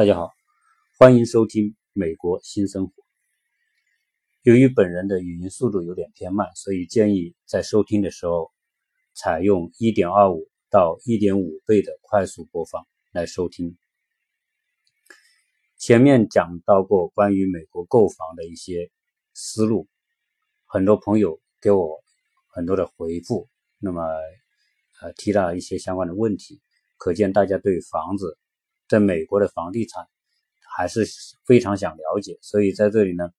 大家好，欢迎收听美国新生活。由于本人的语音速度有点偏慢，所以建议在收听的时候采用一点二五到一点五倍的快速播放来收听。前面讲到过关于美国购房的一些思路，很多朋友给我很多的回复，那么呃提到了一些相关的问题，可见大家对房子。在美国的房地产还是非常想了解，所以在这里呢，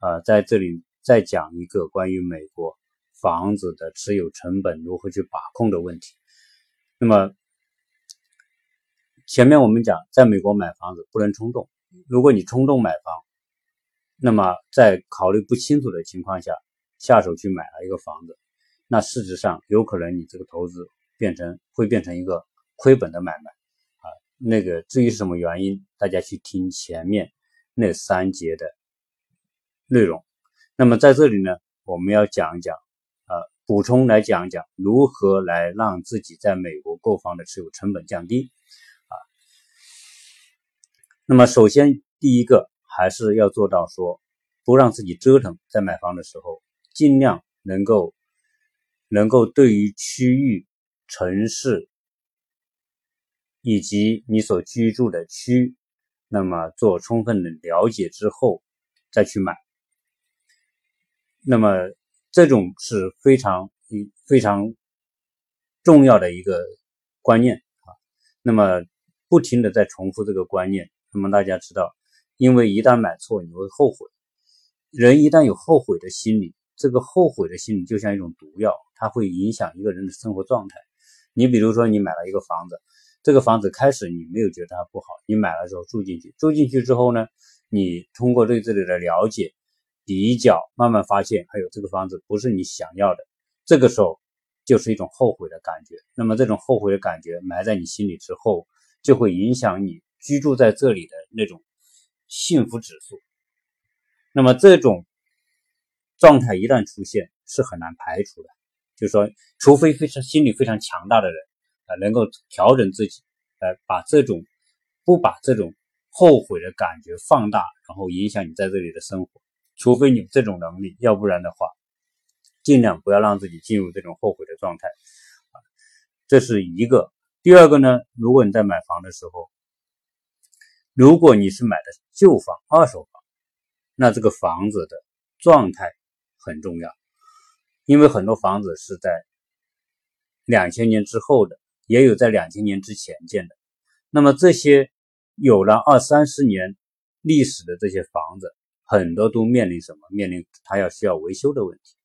呃，在这里再讲一个关于美国房子的持有成本如何去把控的问题。那么前面我们讲，在美国买房子不能冲动，如果你冲动买房，那么在考虑不清楚的情况下下手去买了一个房子，那事实上有可能你这个投资变成会变成一个亏本的买卖。那个至于是什么原因，大家去听前面那三节的内容。那么在这里呢，我们要讲一讲，呃，补充来讲一讲如何来让自己在美国购房的持有成本降低啊。那么首先第一个还是要做到说，不让自己折腾，在买房的时候尽量能够能够对于区域、城市。以及你所居住的区，那么做充分的了解之后再去买，那么这种是非常非常重要的一个观念啊。那么不停的在重复这个观念，那么大家知道，因为一旦买错你会后悔，人一旦有后悔的心理，这个后悔的心理就像一种毒药，它会影响一个人的生活状态。你比如说，你买了一个房子。这个房子开始你没有觉得它不好，你买了之后住进去，住进去之后呢，你通过对这里的了解、比较，慢慢发现，还有这个房子不是你想要的，这个时候就是一种后悔的感觉。那么这种后悔的感觉埋在你心里之后，就会影响你居住在这里的那种幸福指数。那么这种状态一旦出现，是很难排除的。就是说，除非非常心理非常强大的人。啊，能够调整自己，呃，把这种不把这种后悔的感觉放大，然后影响你在这里的生活。除非你有这种能力，要不然的话，尽量不要让自己进入这种后悔的状态。啊，这是一个。第二个呢，如果你在买房的时候，如果你是买的旧房、二手房，那这个房子的状态很重要，因为很多房子是在两千年之后的。也有在两千年之前建的，那么这些有了二三十年历史的这些房子，很多都面临什么？面临它要需要维修的问题。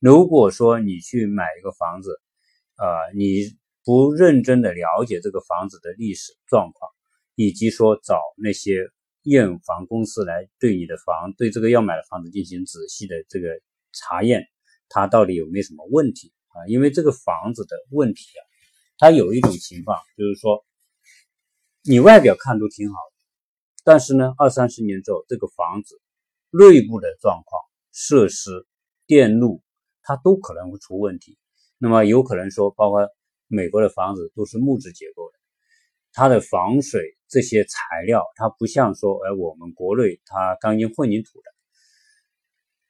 如果说你去买一个房子，呃，你不认真的了解这个房子的历史状况，以及说找那些验房公司来对你的房，对这个要买的房子进行仔细的这个查验，它到底有没有什么问题啊？因为这个房子的问题啊。它有一种情况，就是说，你外表看都挺好，但是呢，二三十年之后，这个房子内部的状况、设施、电路，它都可能会出问题。那么有可能说，包括美国的房子都是木质结构的，它的防水这些材料，它不像说，哎，我们国内它钢筋混凝土的，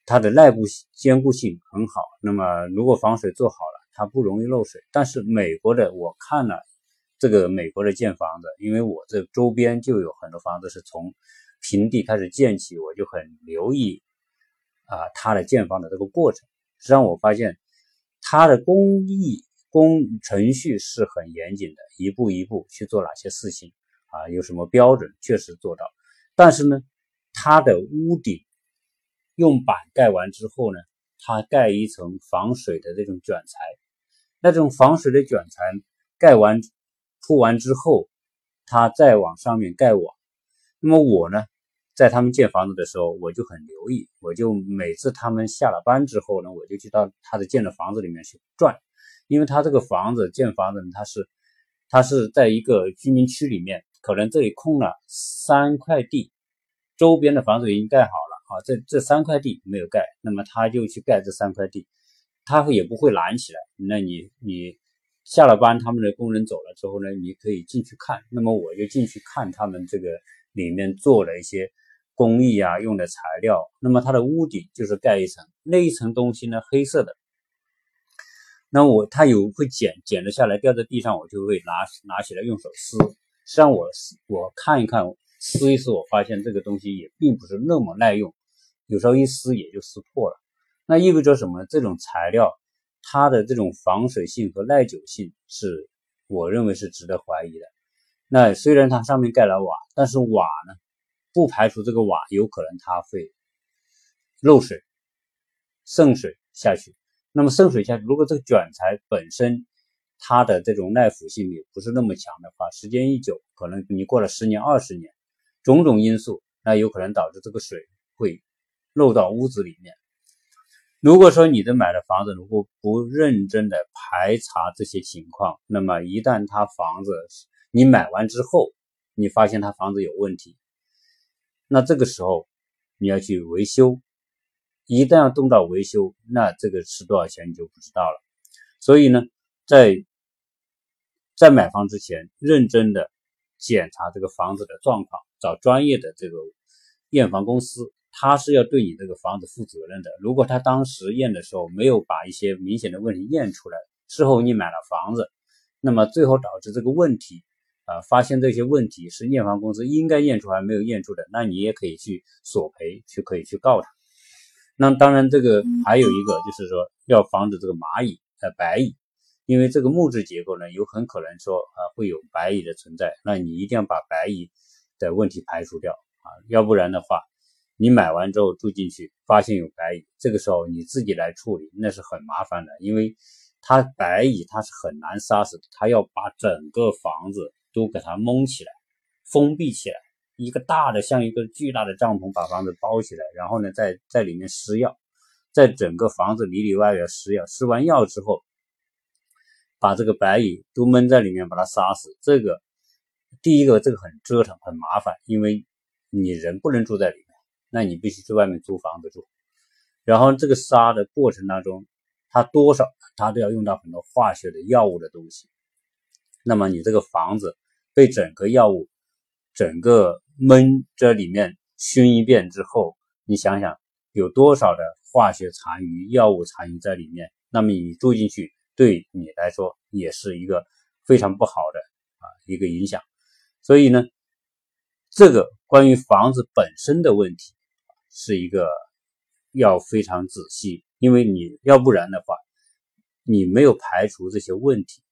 它的内部坚固性很好。那么如果防水做好了，它不容易漏水，但是美国的我看了这个美国的建房子，因为我这周边就有很多房子是从平地开始建起，我就很留意啊它的建房的这个过程。实际上我发现它的工艺工程序是很严谨的，一步一步去做哪些事情啊，有什么标准确实做到。但是呢，它的屋顶用板盖完之后呢，它盖一层防水的这种卷材。那种防水的卷材盖完铺完之后，他再往上面盖网。那么我呢，在他们建房子的时候，我就很留意，我就每次他们下了班之后呢，我就去到他的建的房子里面去转，因为他这个房子建房子呢，他是他是在一个居民区里面，可能这里空了三块地，周边的房子已经盖好了啊，这这三块地没有盖，那么他就去盖这三块地。它也不会拦起来，那你你下了班，他们的工人走了之后呢，你可以进去看。那么我就进去看他们这个里面做了一些工艺啊，用的材料。那么它的屋顶就是盖一层，那一层东西呢，黑色的。那我他有会剪剪了下来掉在地上，我就会拿拿起来用手撕。实际上我我看一看撕一撕，我发现这个东西也并不是那么耐用，有时候一撕也就撕破了。那意味着什么？这种材料它的这种防水性和耐久性是我认为是值得怀疑的。那虽然它上面盖了瓦，但是瓦呢，不排除这个瓦有可能它会漏水渗水下去。那么渗水下去，如果这个卷材本身它的这种耐腐性也不是那么强的话，时间一久，可能你过了十年、二十年，种种因素，那有可能导致这个水会漏到屋子里面。如果说你的买的房子如果不认真的排查这些情况，那么一旦他房子你买完之后，你发现他房子有问题，那这个时候你要去维修。一旦要动到维修，那这个是多少钱你就不知道了。所以呢，在在买房之前，认真的检查这个房子的状况，找专业的这个验房公司，他是要对你这个房子负责任的。如果他当时验的时候没有把一些明显的问题验出来，事后你买了房子，那么最后导致这个问题啊，发现这些问题是验房公司应该验出来没有验出的，那你也可以去索赔，去可以去告他。那当然，这个还有一个就是说，要防止这个蚂蚁呃白蚁，因为这个木质结构呢，有很可能说啊会有白蚁的存在，那你一定要把白蚁的问题排除掉啊，要不然的话，你买完之后住进去发现有白蚁，这个时候你自己来处理那是很麻烦的，因为它白蚁它是很难杀死，它要把整个房子都给它蒙起来，封闭起来。一个大的像一个巨大的帐篷把房子包起来，然后呢，在在里面施药，在整个房子里里外外施药，施完药之后，把这个白蚁都闷在里面，把它杀死。这个第一个，这个很折腾，很麻烦，因为你人不能住在里面，那你必须去外面租房子住。然后这个杀的过程当中，它多少它都要用到很多化学的药物的东西。那么你这个房子被整个药物整个闷这里面熏一遍之后，你想想有多少的化学残余、药物残余在里面，那么你住进去对你来说也是一个非常不好的啊一个影响。所以呢，这个关于房子本身的问题是一个要非常仔细，因为你要不然的话，你没有排除这些问题。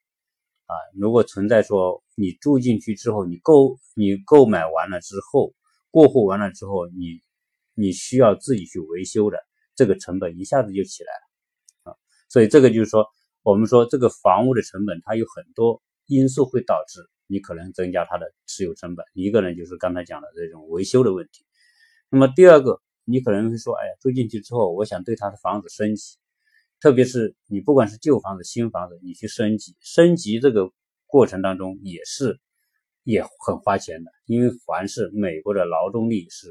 啊，如果存在说你住进去之后，你购你购买完了之后，过户完了之后，你你需要自己去维修的，这个成本一下子就起来了啊。所以这个就是说，我们说这个房屋的成本，它有很多因素会导致你可能增加它的持有成本。一个呢就是刚才讲的这种维修的问题。那么第二个，你可能会说，哎，住进去之后，我想对他的房子升级。特别是你不管是旧房子、新房子，你去升级，升级这个过程当中也是也很花钱的，因为凡是美国的劳动力是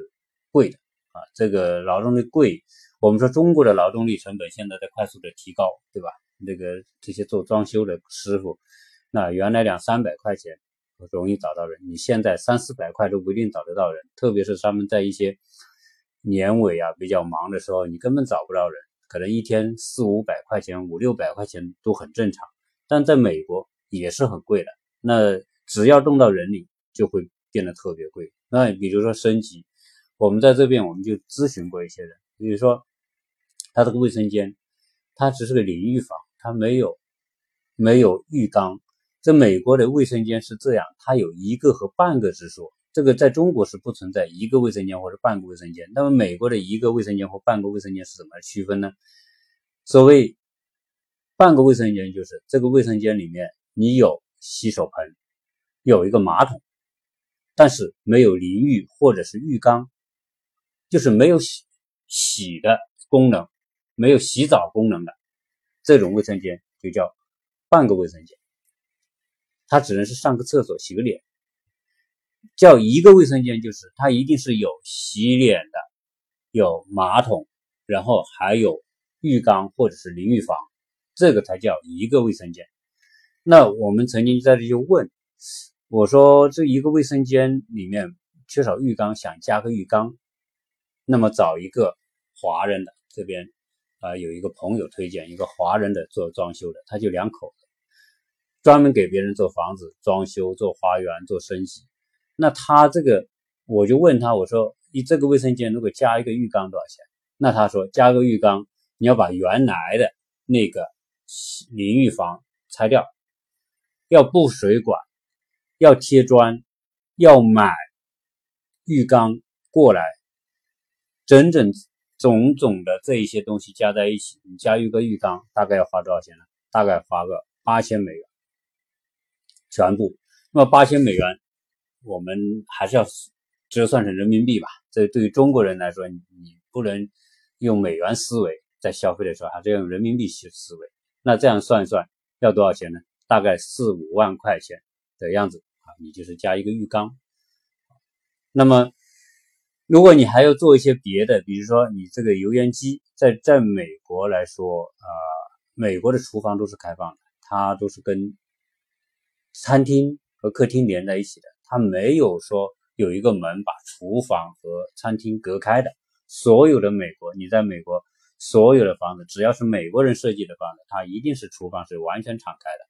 贵的啊，这个劳动力贵，我们说中国的劳动力成本现在在快速的提高，对吧？那个这些做装修的师傅，那原来两三百块钱容易找到人，你现在三四百块都不一定找得到人，特别是他们在一些年尾啊比较忙的时候，你根本找不到人。可能一天四五百块钱、五六百块钱都很正常，但在美国也是很贵的。那只要动到人力，就会变得特别贵。那比如说升级，我们在这边我们就咨询过一些人，比如说他这个卫生间，它只是个淋浴房，它没有没有浴缸。在美国的卫生间是这样，它有一个和半个之说。这个在中国是不存在一个卫生间或者半个卫生间，那么美国的一个卫生间或半个卫生间是怎么区分呢？所谓半个卫生间，就是这个卫生间里面你有洗手盆，有一个马桶，但是没有淋浴或者是浴缸，就是没有洗洗的功能，没有洗澡功能的这种卫生间就叫半个卫生间，它只能是上个厕所、洗个脸。叫一个卫生间，就是它一定是有洗脸的，有马桶，然后还有浴缸或者是淋浴房，这个才叫一个卫生间。那我们曾经在这就问，我说这一个卫生间里面缺少浴缸，想加个浴缸，那么找一个华人的这边啊有一个朋友推荐一个华人的做装修的，他就两口子，专门给别人做房子装修、做花园、做升级。那他这个我就问他，我说你这个卫生间如果加一个浴缸多少钱？那他说加个浴缸，你要把原来的那个淋浴房拆掉，要布水管，要贴砖，要买浴缸过来，整整种种的这一些东西加在一起，你加一个浴缸大概要花多少钱呢？大概花个八千美元，全部。那么八千美元，我们还是要折算成人民币吧。这对于中国人来说，你不能。用美元思维在消费的时候，还是要用人民币思思维。那这样算一算，要多少钱呢？大概四五万块钱的样子啊。你就是加一个浴缸。那么，如果你还要做一些别的，比如说你这个油烟机，在在美国来说，呃，美国的厨房都是开放的，它都是跟餐厅和客厅连在一起的，它没有说有一个门把厨房和餐厅隔开的。所有的美国，你在美国所有的房子，只要是美国人设计的房子，它一定是厨房是完全敞开的。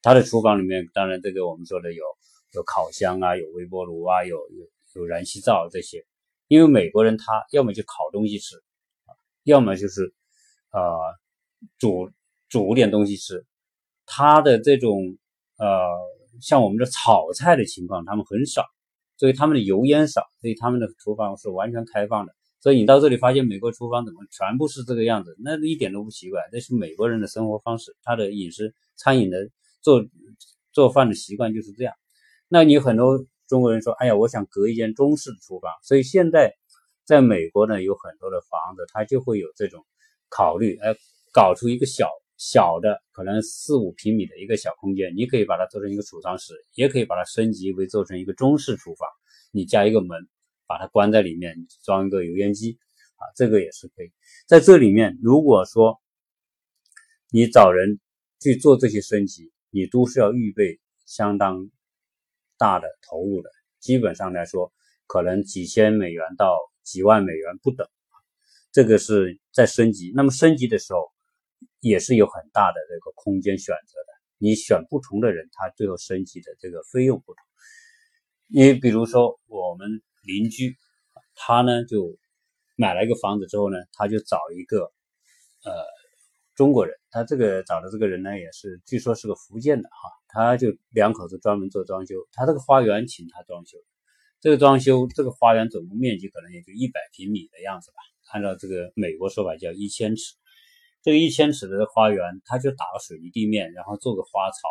它的厨房里面，当然这个我们说的有有烤箱啊，有微波炉啊，有有有燃气灶这些。因为美国人他要么就烤东西吃，要么就是呃煮煮点东西吃。他的这种呃像我们这炒菜的情况，他们很少。所以他们的油烟少，所以他们的厨房是完全开放的。所以你到这里发现美国厨房怎么全部是这个样子，那一点都不奇怪，那是美国人的生活方式，他的饮食、餐饮的做做饭的习惯就是这样。那你很多中国人说：“哎呀，我想隔一间中式的厨房。”所以现在在美国呢，有很多的房子，他就会有这种考虑，哎，搞出一个小小的，可能四五平米的一个小空间，你可以把它做成一个储藏室，也可以把它升级为做成一个中式厨房。你加一个门，把它关在里面，装一个油烟机，啊，这个也是可以。在这里面，如果说你找人去做这些升级，你都是要预备相当大的投入的。基本上来说，可能几千美元到几万美元不等。这个是在升级。那么升级的时候，也是有很大的这个空间选择的。你选不同的人，他最后升级的这个费用不同。你比如说，我们邻居，他呢就买了一个房子之后呢，他就找一个呃中国人，他这个找的这个人呢也是，据说是个福建的哈，他就两口子专门做装修，他这个花园请他装修，这个装修这个花园总共面积可能也就一百平米的样子吧，按照这个美国说法叫一千尺，这个一千尺的花园，他就打个水泥地面，然后做个花槽，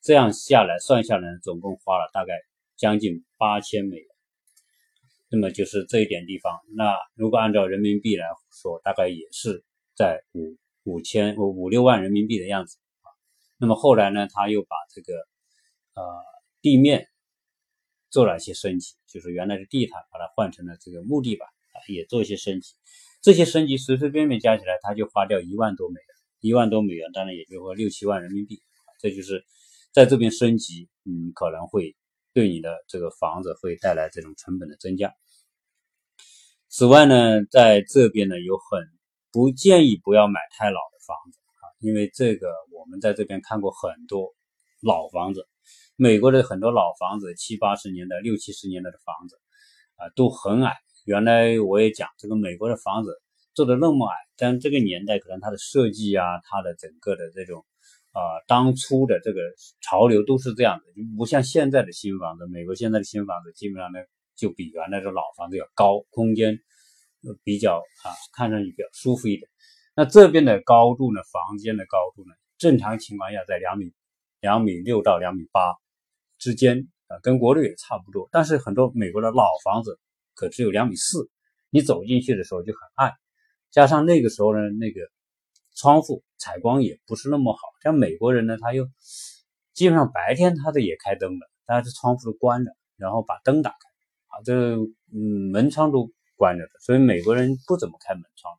这样下来算下来总共花了大概。将近八千美元，那么就是这一点地方。那如果按照人民币来说，大概也是在五五千五五六万人民币的样子。那么后来呢，他又把这个呃地面做了一些升级，就是原来的地毯把它换成了这个木地板啊，也做一些升级。这些升级随随便便加起来，他就花掉一万多美元，一万多美元，当然也就说六七万人民币。这就是在这边升级，嗯，可能会。对你的这个房子会带来这种成本的增加。此外呢，在这边呢有很不建议不要买太老的房子啊，因为这个我们在这边看过很多老房子，美国的很多老房子七八十年代、六七十年代的房子啊都很矮。原来我也讲这个美国的房子做的那么矮，但这个年代可能它的设计啊，它的整个的这种。啊，当初的这个潮流都是这样的，就不像现在的新房子。美国现在的新房子基本上呢，就比原来的老房子要高，空间比较啊，看上去比较舒服一点。那这边的高度呢，房间的高度呢，正常情况下在两米、两米六到两米八之间啊，跟国内也差不多。但是很多美国的老房子可只有两米四，你走进去的时候就很暗，加上那个时候呢，那个。窗户采光也不是那么好，像美国人呢，他又基本上白天他的也开灯的，但是窗户都关着，然后把灯打开，啊，这嗯门窗都关着的，所以美国人不怎么开门窗。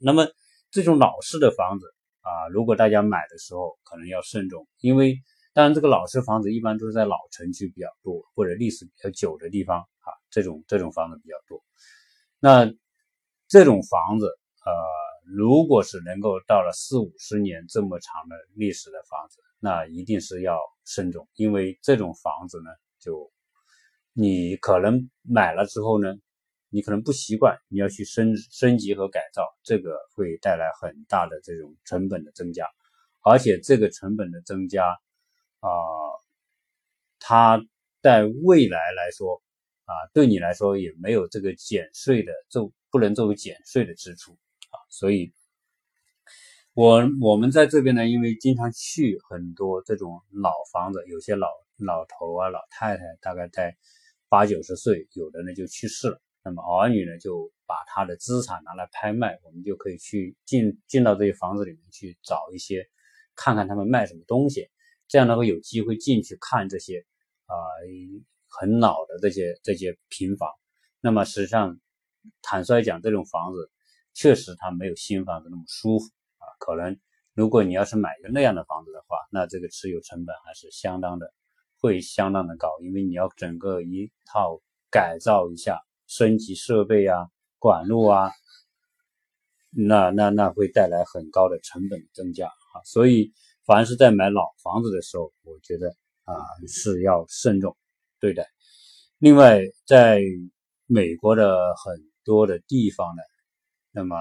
那么这种老式的房子啊，如果大家买的时候可能要慎重，因为当然这个老式房子一般都是在老城区比较多，或者历史比较久的地方啊，这种这种房子比较多。那这种房子，呃，如果是能够到了四五十年这么长的历史的房子，那一定是要慎重，因为这种房子呢，就你可能买了之后呢。你可能不习惯，你要去升升级和改造，这个会带来很大的这种成本的增加，而且这个成本的增加，啊，它在未来来说，啊，对你来说也没有这个减税的，就不能作为减税的支出啊，所以，我我们在这边呢，因为经常去很多这种老房子，有些老老头啊、老太太，大概在八九十岁，有的呢就去世了。那么儿女呢，就把他的资产拿来拍卖，我们就可以去进进到这些房子里面去找一些，看看他们卖什么东西，这样能够有机会进去看这些啊很老的这些这些平房。那么实际上，坦率讲，这种房子确实它没有新房子那么舒服啊。可能如果你要是买一个那样的房子的话，那这个持有成本还是相当的，会相当的高，因为你要整个一套改造一下。升级设备啊，管路啊，那那那会带来很高的成本增加啊，所以凡是在买老房子的时候，我觉得啊是要慎重对待。另外，在美国的很多的地方呢，那么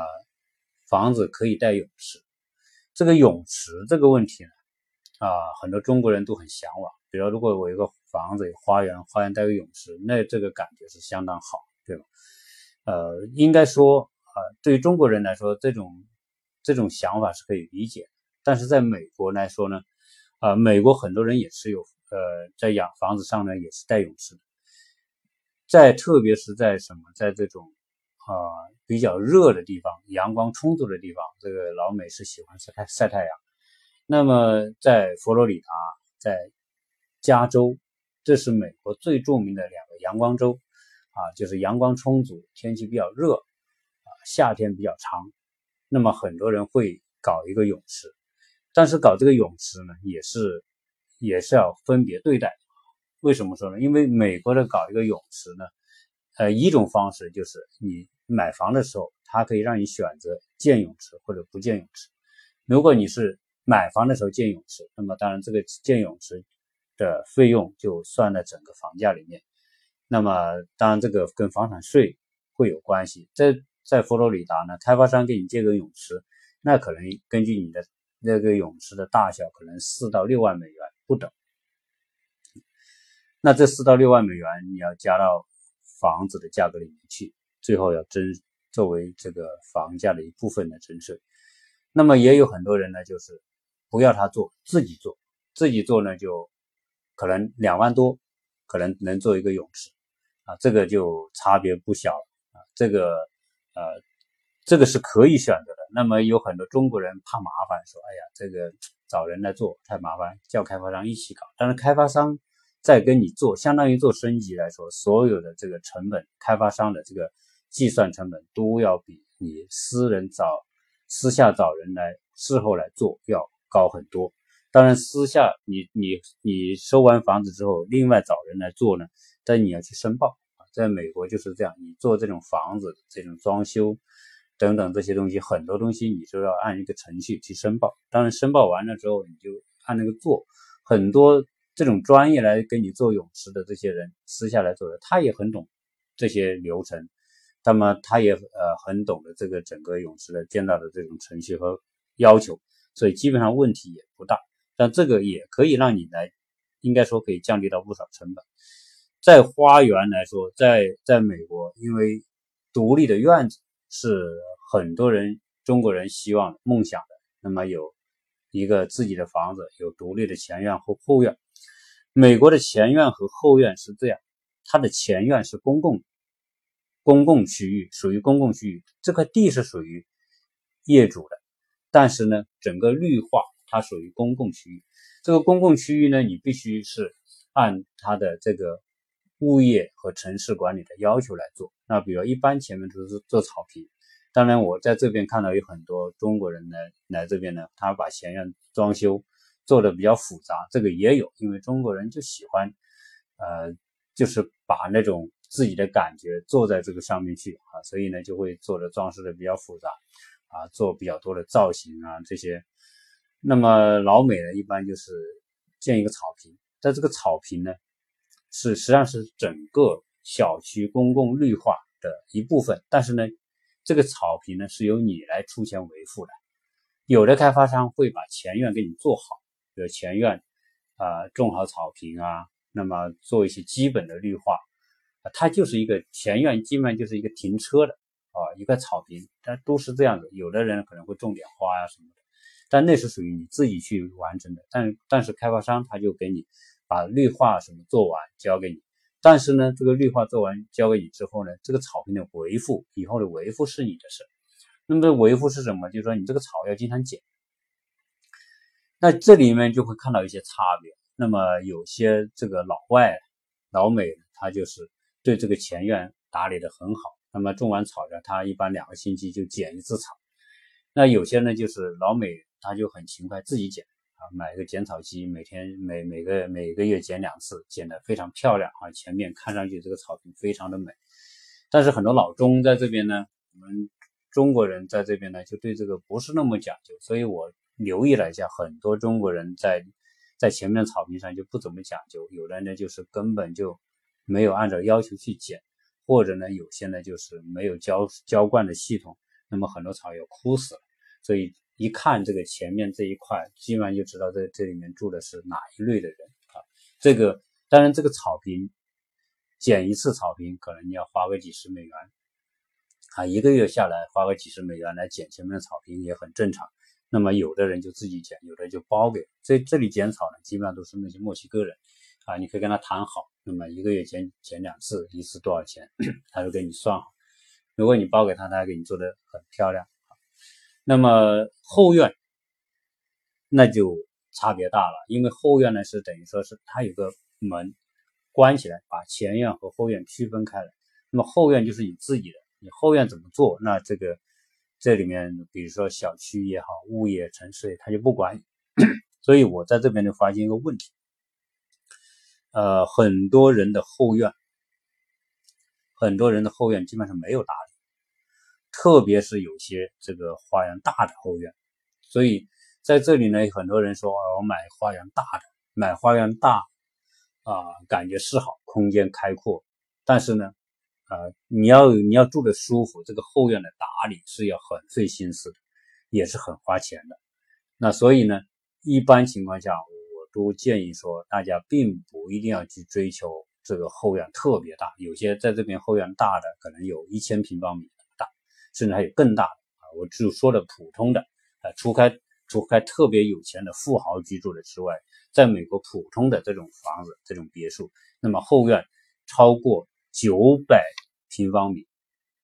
房子可以带泳池，这个泳池这个问题呢，啊，很多中国人都很向往。比如，如果我有个房子有花园，花园带个泳池，那这个感觉是相当好。对吧？呃，应该说啊，对于中国人来说，这种这种想法是可以理解。但是在美国来说呢，啊，美国很多人也是有呃，在养房子上呢也是带泳池的。在特别是在什么，在这种啊比较热的地方，阳光充足的地方，这个老美是喜欢晒太晒太阳。那么在佛罗里达，在加州，这是美国最著名的两个阳光州。啊，就是阳光充足，天气比较热，啊，夏天比较长，那么很多人会搞一个泳池，但是搞这个泳池呢，也是也是要分别对待。为什么说呢？因为美国的搞一个泳池呢，呃，一种方式就是你买房的时候，它可以让你选择建泳池或者不建泳池。如果你是买房的时候建泳池，那么当然这个建泳池的费用就算在整个房价里面。那么，当然这个跟房产税会有关系。在在佛罗里达呢，开发商给你建个泳池，那可能根据你的那个泳池的大小，可能四到六万美元不等。那这四到六万美元你要加到房子的价格里面去，最后要征作为这个房价的一部分的征税。那么也有很多人呢，就是不要他做，自己做，自己做呢就可能两万多，可能能做一个泳池。啊，这个就差别不小了啊，这个呃，这个是可以选择的。那么有很多中国人怕麻烦，说：“哎呀，这个找人来做太麻烦，叫开发商一起搞。”但是开发商在跟你做，相当于做升级来说，所有的这个成本，开发商的这个计算成本都要比你私人找私下找人来事后来做要高很多。当然，私下你你你收完房子之后，另外找人来做呢。但你要去申报啊，在美国就是这样，你做这种房子、这种装修等等这些东西，很多东西你就要按一个程序去申报。当然，申报完了之后，你就按那个做。很多这种专业来给你做泳池的这些人，私下来做的，他也很懂这些流程，那么他也呃很懂得这个整个泳池的建造的这种程序和要求，所以基本上问题也不大。但这个也可以让你来，应该说可以降低到不少成本。在花园来说，在在美国，因为独立的院子是很多人中国人希望梦想的。那么有一个自己的房子，有独立的前院和后院。美国的前院和后院是这样，它的前院是公共公共区域，属于公共区域，这块地是属于业主的，但是呢，整个绿化它属于公共区域。这个公共区域呢，你必须是按它的这个。物业和城市管理的要求来做。那比如一般前面都是做草坪，当然，我在这边看到有很多中国人来来这边呢，他把前院装修做的比较复杂，这个也有，因为中国人就喜欢，呃，就是把那种自己的感觉做在这个上面去啊，所以呢就会做的装饰的比较复杂啊，做比较多的造型啊这些。那么老美呢，一般就是建一个草坪，在这个草坪呢，是实际上是整个小区公共绿化的一部分，但是呢，这个草坪呢是由你来出钱维护的。有的开发商会把前院给你做好，比如前院啊种好草坪啊，那么做一些基本的绿化，它就是一个前院，基本上就是一个停车的啊一块草坪，但都是这样子。有的人可能会种点花呀什么的。但那是属于你自己去完成的，但但是开发商他就给你把绿化什么做完交给你，但是呢，这个绿化做完交给你之后呢，这个草坪的维护以后的维护是你的事。那么维护是什么？就是说你这个草要经常剪。那这里面就会看到一些差别。那么有些这个老外、老美，他就是对这个前院打理的很好。那么种完草呢，他一般两个星期就剪一次草。那有些呢，就是老美。他就很勤快，自己剪啊，买一个剪草机，每天每每个每个月剪两次，剪得非常漂亮啊。前面看上去这个草坪非常的美，但是很多老中在这边呢，我们中国人在这边呢，就对这个不是那么讲究，所以我留意了一下，很多中国人在在前面草坪上就不怎么讲究，有的呢就是根本就没有按照要求去剪，或者呢有些呢就是没有浇浇灌的系统，那么很多草要枯死了，所以。一看这个前面这一块，基本上就知道这这里面住的是哪一类的人啊。这个当然，这个草坪剪一次草坪，可能你要花个几十美元啊，一个月下来花个几十美元来剪前面的草坪也很正常。那么有的人就自己剪，有的就包给。这这里剪草呢，基本上都是那些墨西哥人啊，你可以跟他谈好，那么一个月剪剪两次，一次多少钱，他就给你算好。如果你包给他，他给你做的很漂亮。那么后院那就差别大了，因为后院呢是等于说是它有个门关起来，把前院和后院区分开来。那么后院就是你自己的，你后院怎么做，那这个这里面比如说小区也好，物业、城市它就不管。所以我在这边就发现一个问题，呃，很多人的后院，很多人的后院基本上没有打理。特别是有些这个花园大的后院，所以在这里呢，很多人说我买花园大的，买花园大啊，感觉是好，空间开阔，但是呢，啊，你要你要住的舒服，这个后院的打理是要很费心思的，也是很花钱的。那所以呢，一般情况下，我都建议说，大家并不一定要去追求这个后院特别大，有些在这边后院大的可能有一千平方米。甚至还有更大的啊！我就说的普通的啊，除开除开特别有钱的富豪居住的之外，在美国普通的这种房子、这种别墅，那么后院超过九百平方米，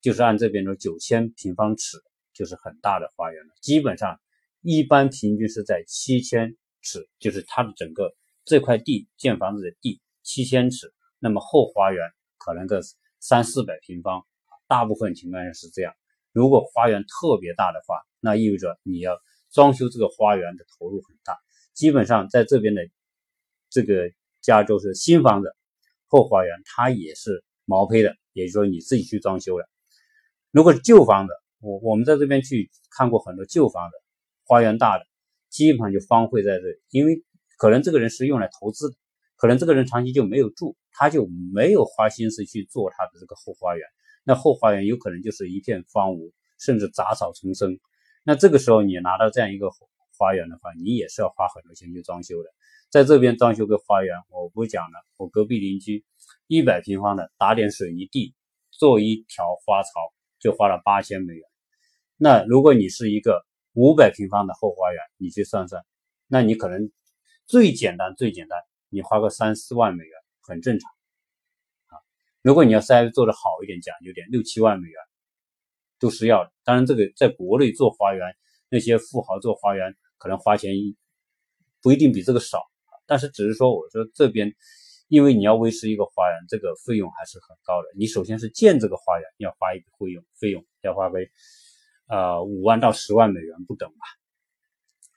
就是按这边的九千平方尺，就是很大的花园了。基本上一般平均是在七千尺，就是它的整个这块地建房子的地七千尺，那么后花园可能个三四百平方，大部分情况下是这样。如果花园特别大的话，那意味着你要装修这个花园的投入很大。基本上在这边的这个加州是新房子后花园，它也是毛坯的，也就是说你自己去装修了。如果是旧房子，我我们在这边去看过很多旧房子，花园大的，基本上就荒废在这里，因为可能这个人是用来投资的，可能这个人长期就没有住，他就没有花心思去做他的这个后花园。那后花园有可能就是一片荒芜，甚至杂草丛生。那这个时候你拿到这样一个花园的话，你也是要花很多钱去装修的。在这边装修个花园，我不讲了。我隔壁邻居一百平方的打点水泥地，做一条花槽就花了八千美元。那如果你是一个五百平方的后花园，你去算算，那你可能最简单最简单，你花个三四万美元很正常。如果你要稍微做的好一点、讲究点，六七万美元都是要的。当然，这个在国内做花园，那些富豪做花园可能花钱不一定比这个少，但是只是说，我说这边，因为你要维持一个花园，这个费用还是很高的。你首先是建这个花园要花一笔费用，费用要花费呃五万到十万美元不等吧。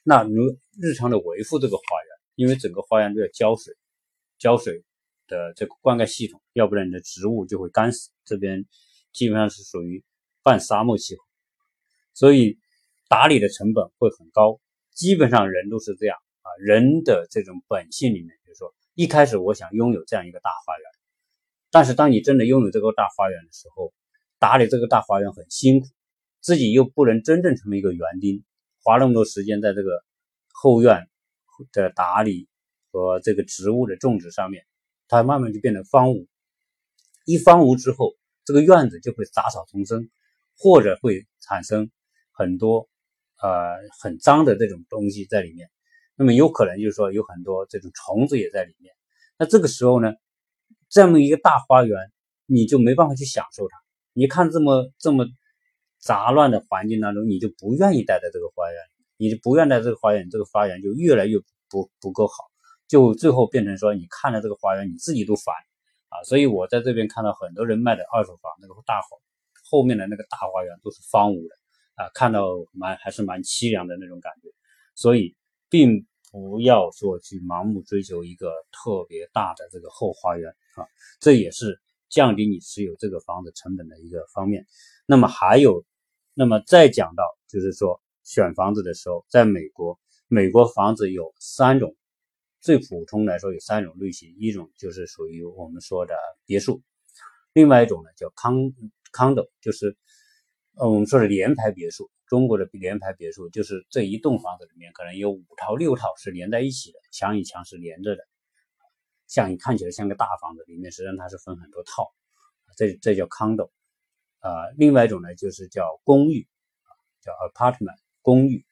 那如日常的维护这个花园，因为整个花园都要浇水，浇水的这个灌溉系统，要不然你的植物就会干死。这边基本上是属于半沙漠气候，所以打理的成本会很高。基本上人都是这样啊，人的这种本性里面，就是说一开始我想拥有这样一个大花园，但是当你真的拥有这个大花园的时候，打理这个大花园很辛苦，自己又不能真正成为一个园丁，花那么多时间在这个后院的打理和这个植物的种植上面，它慢慢就变得荒芜。一荒芜之后，这个院子就会杂草丛生，或者会产生很多。呃，很脏的这种东西在里面，那么有可能就是说有很多这种虫子也在里面。那这个时候呢，这么一个大花园，你就没办法去享受它。你看这么这么杂乱的环境当中，你就不愿意待在这个花园，你就不愿待这个花园，这个花园就越来越不不够好，就最后变成说你看了这个花园，你自己都烦啊。所以我在这边看到很多人卖的二手房，那个大后后面的那个大花园都是荒芜的。啊，看到蛮还是蛮凄凉的那种感觉，所以并不要说去盲目追求一个特别大的这个后花园啊，这也是降低你持有这个房子成本的一个方面。那么还有，那么再讲到就是说选房子的时候，在美国，美国房子有三种，最普通来说有三种类型，一种就是属于我们说的别墅，另外一种呢叫康 condo，就是。呃，我们说的联排别墅，中国的联排别墅就是这一栋房子里面可能有五套、六套是连在一起的，墙与墙是连着的，像你看起来像个大房子，里面实际上它是分很多套，这这叫 condo。啊，另外一种呢就是叫公寓，叫 apartment 公寓。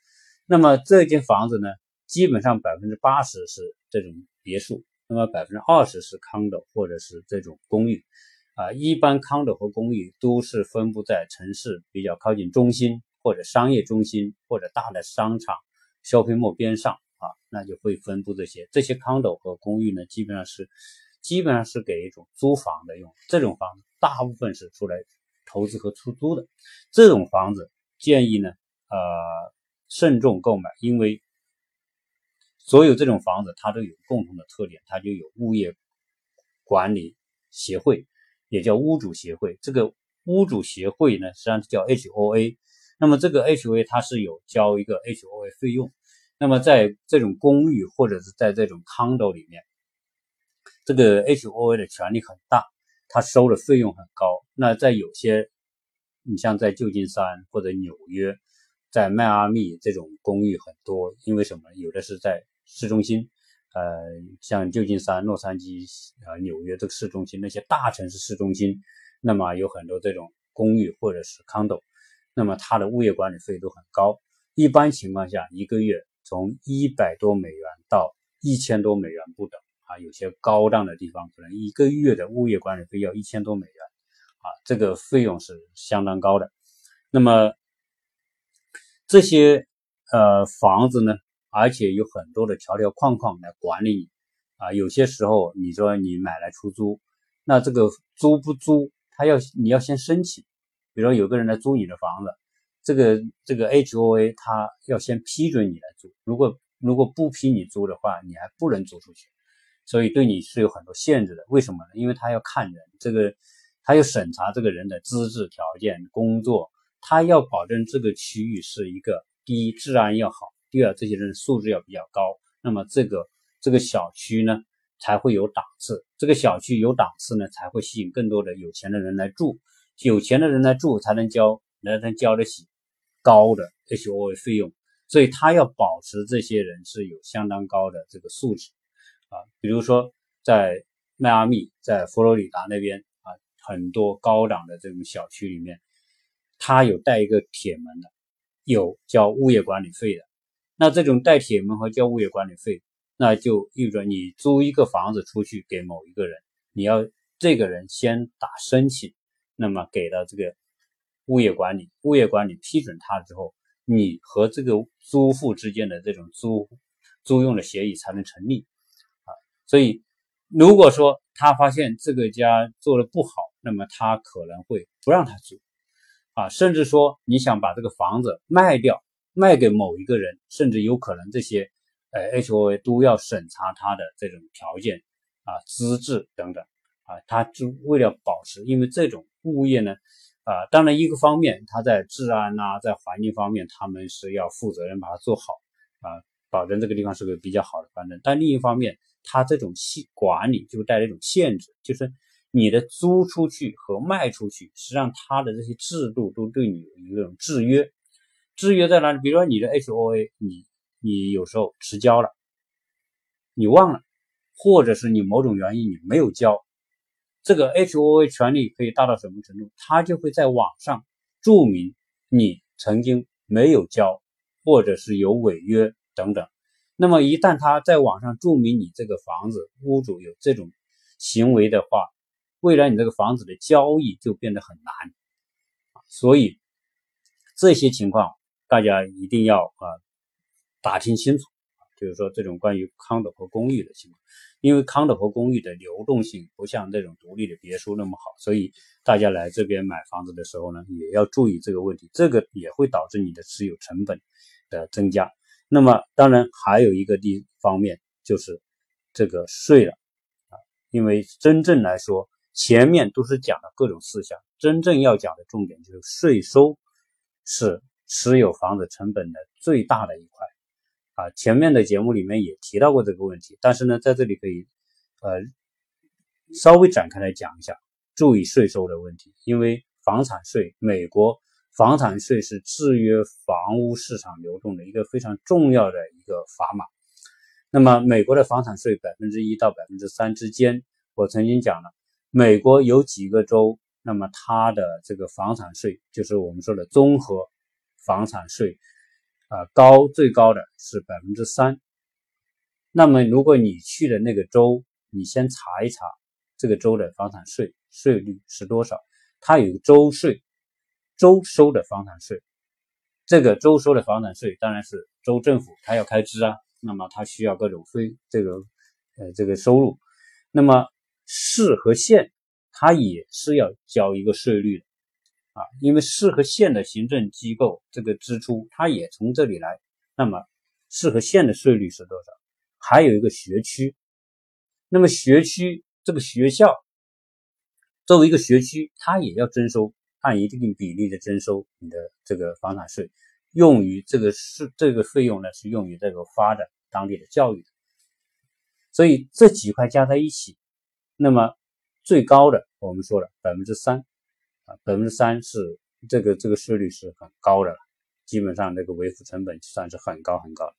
那么这间房子呢，基本上百分之八十是这种别墅，那么百分之二十是 condo 或者是这种公寓。啊，一般康的和公寓都是分布在城市比较靠近中心或者商业中心或者大的商场、消费末边上啊，那就会分布这些。这些康斗和公寓呢，基本上是基本上是给一种租房的用。这种房子大部分是出来投资和出租的。这种房子建议呢，呃，慎重购买，因为所有这种房子它都有共同的特点，它就有物业管理协会。也叫屋主协会，这个屋主协会呢，实际上叫 HOA。那么这个 HOA 它是有交一个 HOA 费用。那么在这种公寓或者是在这种 condo 里面，这个 HOA 的权力很大，它收的费用很高。那在有些，你像在旧金山或者纽约，在迈阿密这种公寓很多，因为什么？有的是在市中心。呃，像旧金山、洛杉矶、呃纽约这个市中心那些大城市市中心，那么有很多这种公寓或者是 condo，那么它的物业管理费都很高。一般情况下，一个月从一百多美元到一千多美元不等啊。有些高档的地方可能一个月的物业管理费要一千多美元啊，这个费用是相当高的。那么这些呃房子呢？而且有很多的条条框框来管理你啊，有些时候你说你买来出租，那这个租不租，他要你要先申请，比如说有个人来租你的房子，这个这个 HOA 他要先批准你来租，如果如果不批你租的话，你还不能租出去，所以对你是有很多限制的。为什么呢？因为他要看人，这个他要审查这个人的资质条件、工作，他要保证这个区域是一个第一治安要好。第二，这些人素质要比较高，那么这个这个小区呢才会有档次。这个小区有档次呢，才会吸引更多的有钱的人来住。有钱的人来住，才能交才能交得起高的 HOA 费用。所以他要保持这些人是有相当高的这个素质啊。比如说在迈阿密，在佛罗里达那边啊，很多高档的这种小区里面，他有带一个铁门的，有交物业管理费的。那这种带铁门和交物业管理费，那就意味着你租一个房子出去给某一个人，你要这个人先打申请，那么给了这个物业管理，物业管理批准他之后，你和这个租户之间的这种租租用的协议才能成立啊。所以如果说他发现这个家做的不好，那么他可能会不让他租啊，甚至说你想把这个房子卖掉，卖给某一个人，甚至有可能这些呃 HOA 都要审查他的这种条件啊、资质等等啊，他就为了保持，因为这种物业呢啊，当然一个方面他在治安呐，在环境方面他们是要负责任把它做好啊，保证这个地方是个比较好的环境，但另一方面，他这种系管理就带来一种限制，就是你的租出去和卖出去，实际上它的这些制度都对你有一种制约。制约在哪里？比如说你的 HOA，你你有时候迟交了，你忘了，或者是你某种原因你没有交，这个 HOA 权利可以大到什么程度？他就会在网上注明你曾经没有交，或者是有违约等等。那么一旦他在网上注明你这个房子屋主有这种行为的话，未来你这个房子的交易就变得很难所以这些情况大家一定要啊打听清楚就是说这种关于康德和公寓的情况，因为康德和公寓的流动性不像这种独立的别墅那么好，所以大家来这边买房子的时候呢，也要注意这个问题，这个也会导致你的持有成本的增加。那么，当然还有一个地方面就是这个税了啊，因为真正来说，前面都是讲了各种事项，真正要讲的重点就是税收是持有房子成本的最大的一块啊。前面的节目里面也提到过这个问题，但是呢，在这里可以呃稍微展开来讲一下，注意税收的问题，因为房产税，美国。房产税是制约房屋市场流动的一个非常重要的一个砝码。那么，美国的房产税百分之一到百分之三之间，我曾经讲了，美国有几个州，那么它的这个房产税就是我们说的综合房产税啊，高最高的是百分之三。那么，如果你去的那个州，你先查一查这个州的房产税税率是多少，它有州税。州收的房产税，这个州收的房产税当然是州政府它要开支啊，那么它需要各种费这个呃这个收入，那么市和县它也是要交一个税率的啊，因为市和县的行政机构这个支出它也从这里来，那么市和县的税率是多少？还有一个学区，那么学区这个学校作为一个学区，它也要征收。按一定比例的征收你的这个房产税，用于这个是这个费用呢是用于这个发展当地的教育的，所以这几块加在一起，那么最高的我们说了百分之三啊，百分之三是这个这个税率是很高的了，基本上这个维护成本算是很高很高。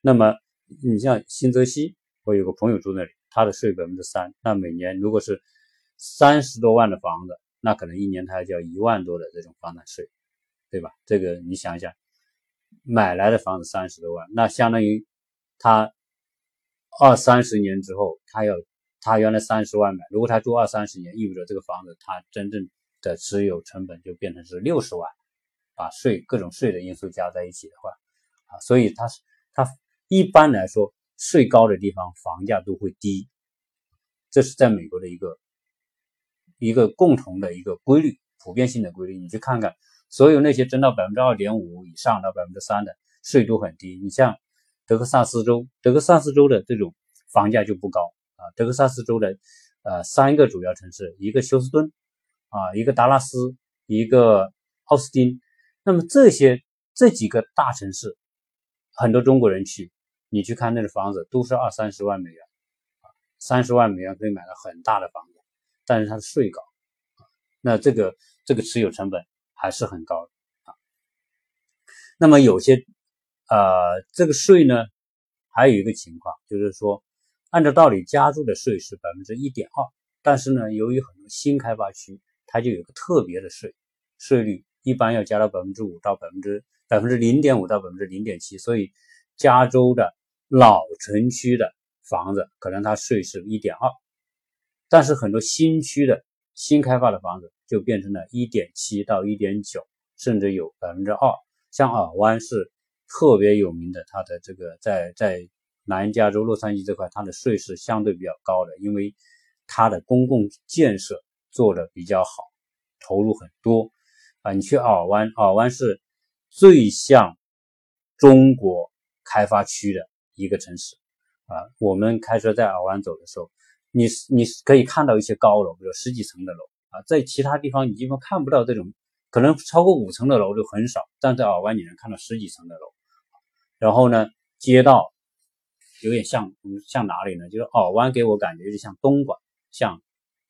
那么你像新泽西，我有个朋友住那里，他的税百分之三，那每年如果是三十多万的房子。那可能一年他要交一万多的这种房产税，对吧？这个你想想，买来的房子三十多万，那相当于他二三十年之后，他要他原来三十万买，如果他住二三十年，意味着这个房子他真正的持有成本就变成是六十万，把税各种税的因素加在一起的话，啊，所以他他一般来说税高的地方房价都会低，这是在美国的一个。一个共同的一个规律，普遍性的规律，你去看看，所有那些征到百分之二点五以上到百分之三的税都很低。你像德克萨斯州，德克萨斯州的这种房价就不高啊。德克萨斯州的呃三个主要城市，一个休斯敦啊，一个达拉斯，一个奥斯汀。那么这些这几个大城市，很多中国人去，你去看那个房子都是二三十万美元，三十万美元可以买到很大的房子。但是它的税高，那这个这个持有成本还是很高的啊。那么有些呃，这个税呢，还有一个情况就是说，按照道理加州的税是百分之一点二，但是呢，由于很多新开发区，它就有个特别的税，税率一般要加到百分之五到百分之百分之零点五到百分之零点七，所以加州的老城区的房子可能它税是一点二。但是很多新区的新开发的房子就变成了一点七到一点九，甚至有百分之二。像尔湾是特别有名的，它的这个在在南加州洛杉矶这块，它的税是相对比较高的，因为它的公共建设做的比较好，投入很多啊，你去奥尔湾，奥尔湾是最像中国开发区的一个城市啊。我们开车在奥尔湾走的时候，你你可以看到一些高楼，比如十几层的楼啊，在其他地方你基本看不到这种，可能超过五层的楼就很少，但在奥尔湾你能看到十几层的楼。然后呢，街道有点像像哪里呢？就是奥尔湾给我感觉就像东莞，像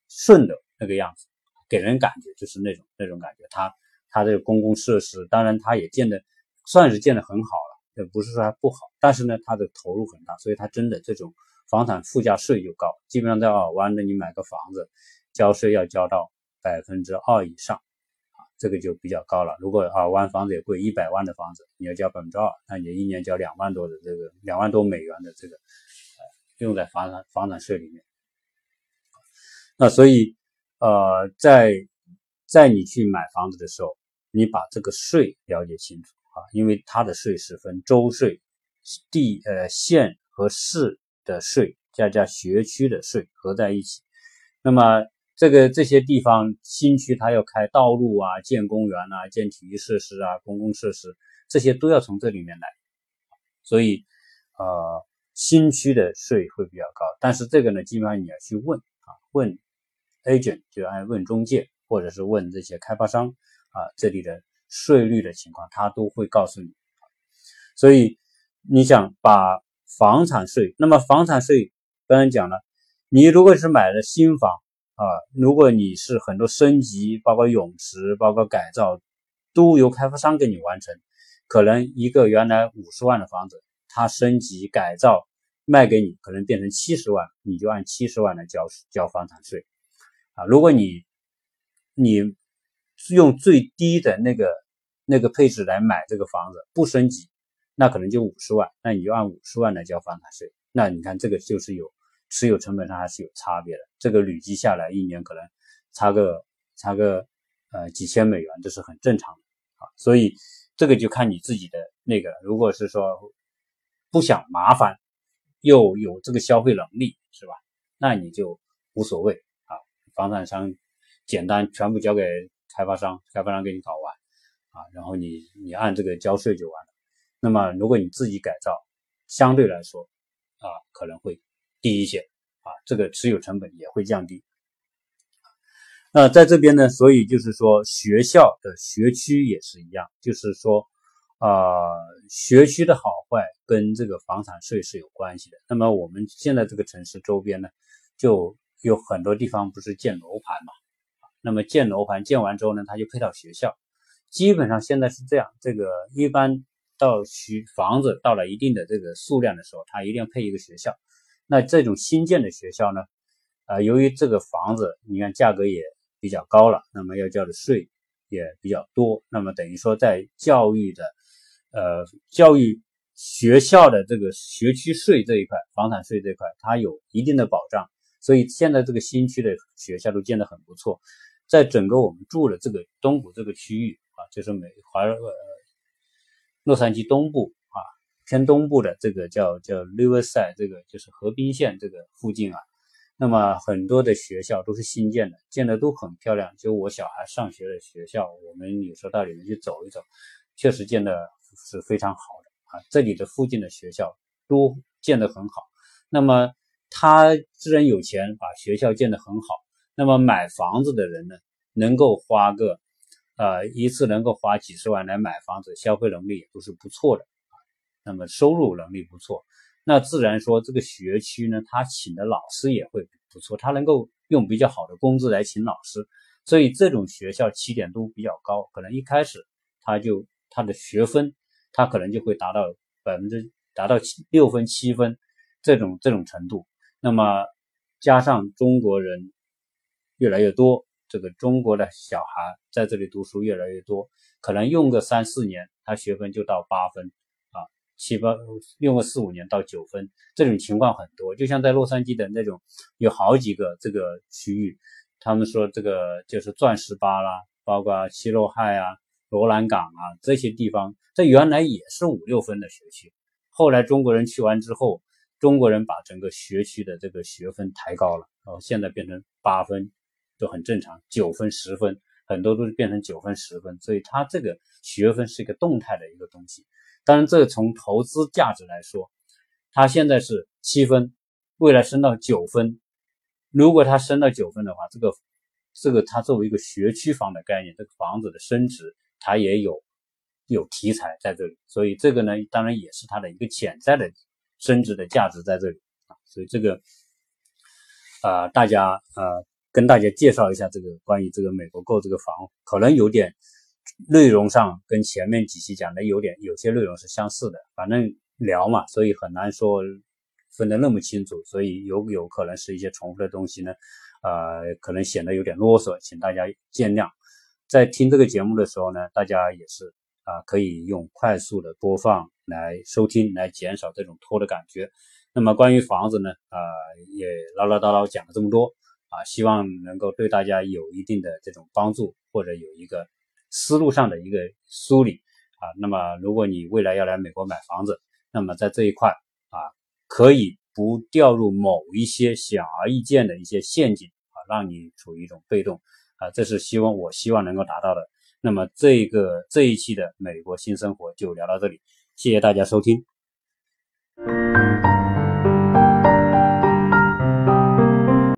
顺德那个样子，给人感觉就是那种那种感觉。它它这个公共设施，当然它也建的算是建的很好了，也不是说它不好，但是呢，它的投入很大，所以它真的这种房产附加税就高。基本上在奥尔湾的，你买个房子，交税要交到百分之二以上。这个就比较高了。如果啊，湾房子也贵，一百万的房子你要交百分之二，那你一年交两万多的这个两万多美元的这个，呃，用在房产房产税里面。那所以，呃，在在你去买房子的时候，你把这个税了解清楚啊，因为它的税是分州税、地呃县和市的税，加加学区的税合在一起。那么这个这些地方新区，它要开道路啊，建公园啊，建体育设施啊，公共设施，这些都要从这里面来。所以，呃，新区的税会比较高。但是这个呢，基本上你要去问啊，问 agent 就爱问中介，或者是问这些开发商啊，这里的税率的情况，他都会告诉你。所以你想把房产税，那么房产税刚才讲了，你如果是买了新房。啊，如果你是很多升级，包括泳池，包括改造，都由开发商给你完成，可能一个原来五十万的房子，它升级改造卖给你，可能变成七十万，你就按七十万来交交房产税。如果你你用最低的那个那个配置来买这个房子，不升级，那可能就五十万，那你就按五十万来交房产税。那你看这个就是有。持有成本上还是有差别的，这个累积下来一年可能差个差个呃几千美元，这是很正常的啊。所以这个就看你自己的那个，如果是说不想麻烦又有这个消费能力，是吧？那你就无所谓，房产商简单全部交给开发商，开发商给你搞完啊，然后你你按这个交税就完了。那么如果你自己改造，相对来说啊可能会。低一些啊，这个持有成本也会降低。那在这边呢，所以就是说学校的学区也是一样，就是说啊，学区的好坏跟这个房产税是有关系的。那么我们现在这个城市周边呢，就有很多地方不是建楼盘嘛，那么建楼盘建完之后呢，它就配套学校，基本上现在是这样，这个一般到需房子到了一定的这个数量的时候，它一定要配一个学校。那这种新建的学校呢，啊，由于这个房子你看价格也比较高了，那么要交的税也比较多，那么等于说在教育的，呃，教育学校的这个学区税这一块，房产税这一块，它有一定的保障，所以现在这个新区的学校都建得很不错，在整个我们住的这个东部这个区域啊，就是美华呃洛杉矶东部啊。偏东部的这个叫叫 Riverside，这个就是河滨县这个附近啊，那么很多的学校都是新建的，建的都很漂亮。就我小孩上学的学校，我们有时候到里面去走一走，确实建的是非常好的啊。这里的附近的学校都建得很好。那么他自然有钱，把学校建得很好。那么买房子的人呢，能够花个呃一次能够花几十万来买房子，消费能力也都是不错的。那么收入能力不错，那自然说这个学区呢，他请的老师也会不错，他能够用比较好的工资来请老师，所以这种学校起点都比较高，可能一开始他就他的学分，他可能就会达到百分之达到七六分七分这种这种程度。那么加上中国人越来越多，这个中国的小孩在这里读书越来越多，可能用个三四年，他学分就到八分啊。七八用个四五年到九分，这种情况很多。就像在洛杉矶的那种，有好几个这个区域，他们说这个就是钻石吧啦，包括七洛亥啊、罗兰港啊这些地方，这原来也是五六分的学区，后来中国人去完之后，中国人把整个学区的这个学分抬高了，然后现在变成八分，都很正常，九分、十分，很多都是变成九分、十分，所以它这个学分是一个动态的一个东西。当然，这从投资价值来说，它现在是七分，未来升到九分。如果它升到九分的话，这个这个它作为一个学区房的概念，这个房子的升值，它也有有题材在这里。所以这个呢，当然也是它的一个潜在的升值的价值在这里啊。所以这个啊，大家啊。跟大家介绍一下这个关于这个美国购这个房，可能有点内容上跟前面几期讲的有点有些内容是相似的，反正聊嘛，所以很难说分得那么清楚，所以有有可能是一些重复的东西呢，呃，可能显得有点啰嗦，请大家见谅。在听这个节目的时候呢，大家也是啊，可以用快速的播放来收听，来减少这种拖的感觉。那么关于房子呢，啊，也唠唠叨叨讲了这么多。啊，希望能够对大家有一定的这种帮助，或者有一个思路上的一个梳理啊。那么，如果你未来要来美国买房子，那么在这一块啊，可以不掉入某一些显而易见的一些陷阱啊，让你处于一种被动啊。这是希望我希望能够达到的。那么，这个这一期的美国新生活就聊到这里，谢谢大家收听。